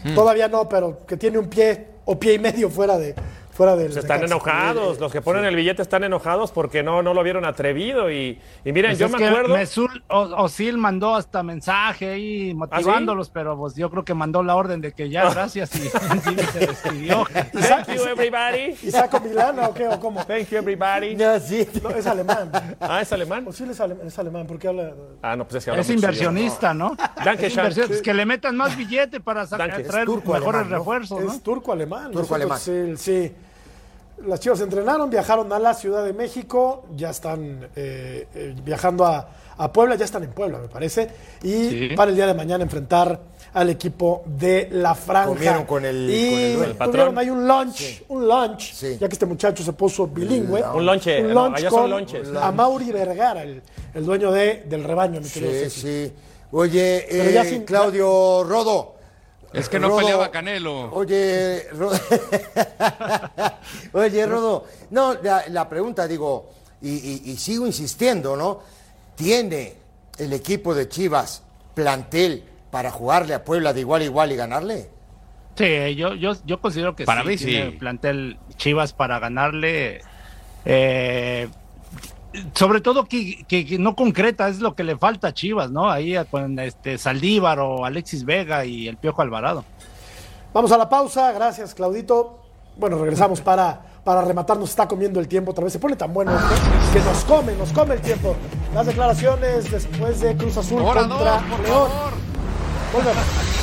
Hmm. Todavía no, pero que tiene un pie o pie y medio fuera de fuera del Se están Necaxa. enojados, los que ponen el billete están enojados porque no, no lo vieron atrevido. Y, y miren, Pues yo me acuerdo. Mesul o- Osil mandó hasta mensaje ahí motivándolos, pero pues yo creo que mandó la orden de que ya, gracias, y, y se despidió. Thank you, everybody. ¿Y saco Milana o qué? ¿O cómo? Thank you, everybody. No, sí. No, es alemán. Ah, ¿es alemán? Osil es alemán, es alemán, ¿por qué habla? Ah, no, pues es que habla Es inversionista, ¿no? Danke, Es inversión- pues que le metan más billete para sacar, traer mejores alemán, ¿no? refuerzos, ¿no? Es turco-alemán. Turco-alemán. Sí, sí. Las chivas entrenaron, viajaron a la Ciudad de México, ya están eh, eh, viajando a, a Puebla, ya están en Puebla, me parece. Y Sí. para el día de mañana enfrentar al equipo de la Franja. Comieron con el- y con el patrón. tuvieron ahí un lunch, un lunch, Sí. ya que este muchacho se puso bilingüe. Un lonche, Un no, lunch allá son con lonches. a Mauri Vergara, el, el dueño de, del rebaño, mi querido Sí, Ceci. sí. Oye, Pero ya eh, sin- Claudio Rodo. Es que no Rodo, peleaba Canelo. Oye, Ro- oye, Rodo. No, la, la pregunta, digo, y, y- y sigo insistiendo, ¿no? ¿Tiene el equipo de Chivas plantel para jugarle a Puebla de igual a igual y ganarle? Sí, yo, yo, yo considero que Para sí, mí tiene sí. plantel Chivas para ganarle. eh, sobre todo que, que- que no concreta, es lo que le falta a Chivas, ¿no? Ahí con este Saldívar o Alexis Vega y el Piojo Alvarado. Vamos a la pausa, gracias Claudito. Bueno, regresamos para, para rematar, nos está comiendo el tiempo otra vez. Se pone tan bueno que nos come, nos come el tiempo. Las declaraciones después de Cruz Azul Orador, contra por León. Volvemos.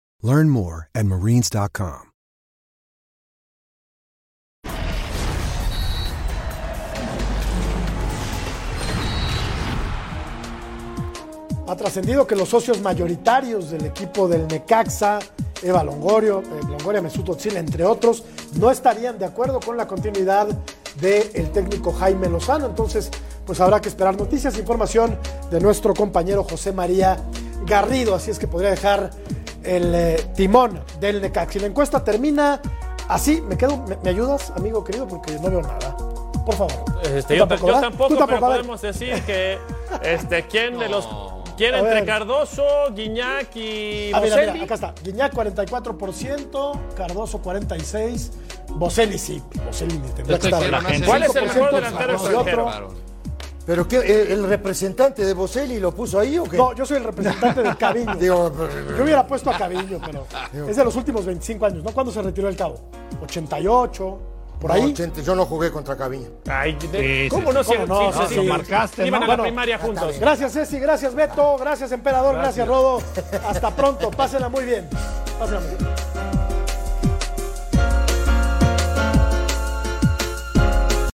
Learn more at marines.com. Ha trascendido que los socios mayoritarios del equipo del Necaxa, Eva Longorio, eh, Longoria Mesut Özil, entre otros, no estarían de acuerdo con la continuidad del técnico Jaime Lozano. Entonces, pues habrá que esperar noticias, información de nuestro compañero José María Garrido. Así es que podría dejar el eh, timón del Necaxa. Y la encuesta termina así. ¿Me quedo? ¿Me, me ayudas, amigo querido? Porque no veo nada. Por favor. Este, yo, tampoco, podemos decir que este, quién de los quién entre. Cardoso, Guiñac y Ah, mira, Boselli. mira, acá está. Guiñac 44%, Cardoso 46%, Boselli sí. Boselli ni tendría que estar. ¿Cuál es el mejor 5%, delantero extranjero? ¿Pero qué? ¿El, el representante de Boselli lo puso ahí o qué? No, yo soy el representante de Caviño. Digo, yo hubiera puesto a Caviño, pero es de los últimos 25 años, ¿no? ¿Cuándo se retiró el cabo? 88, por no, ahí. 80, yo no jugué contra Caviño. Ay, de- ¿Cómo no? ¿Cómo no? sí, sí, lo sí. marcaste, Iban ¿no? a la Bueno, primaria juntos. Gracias, Ceci, gracias, Beto, gracias, Emperador, gracias, Rodo. Hasta pronto, pásenla muy bien. Pásenla muy bien.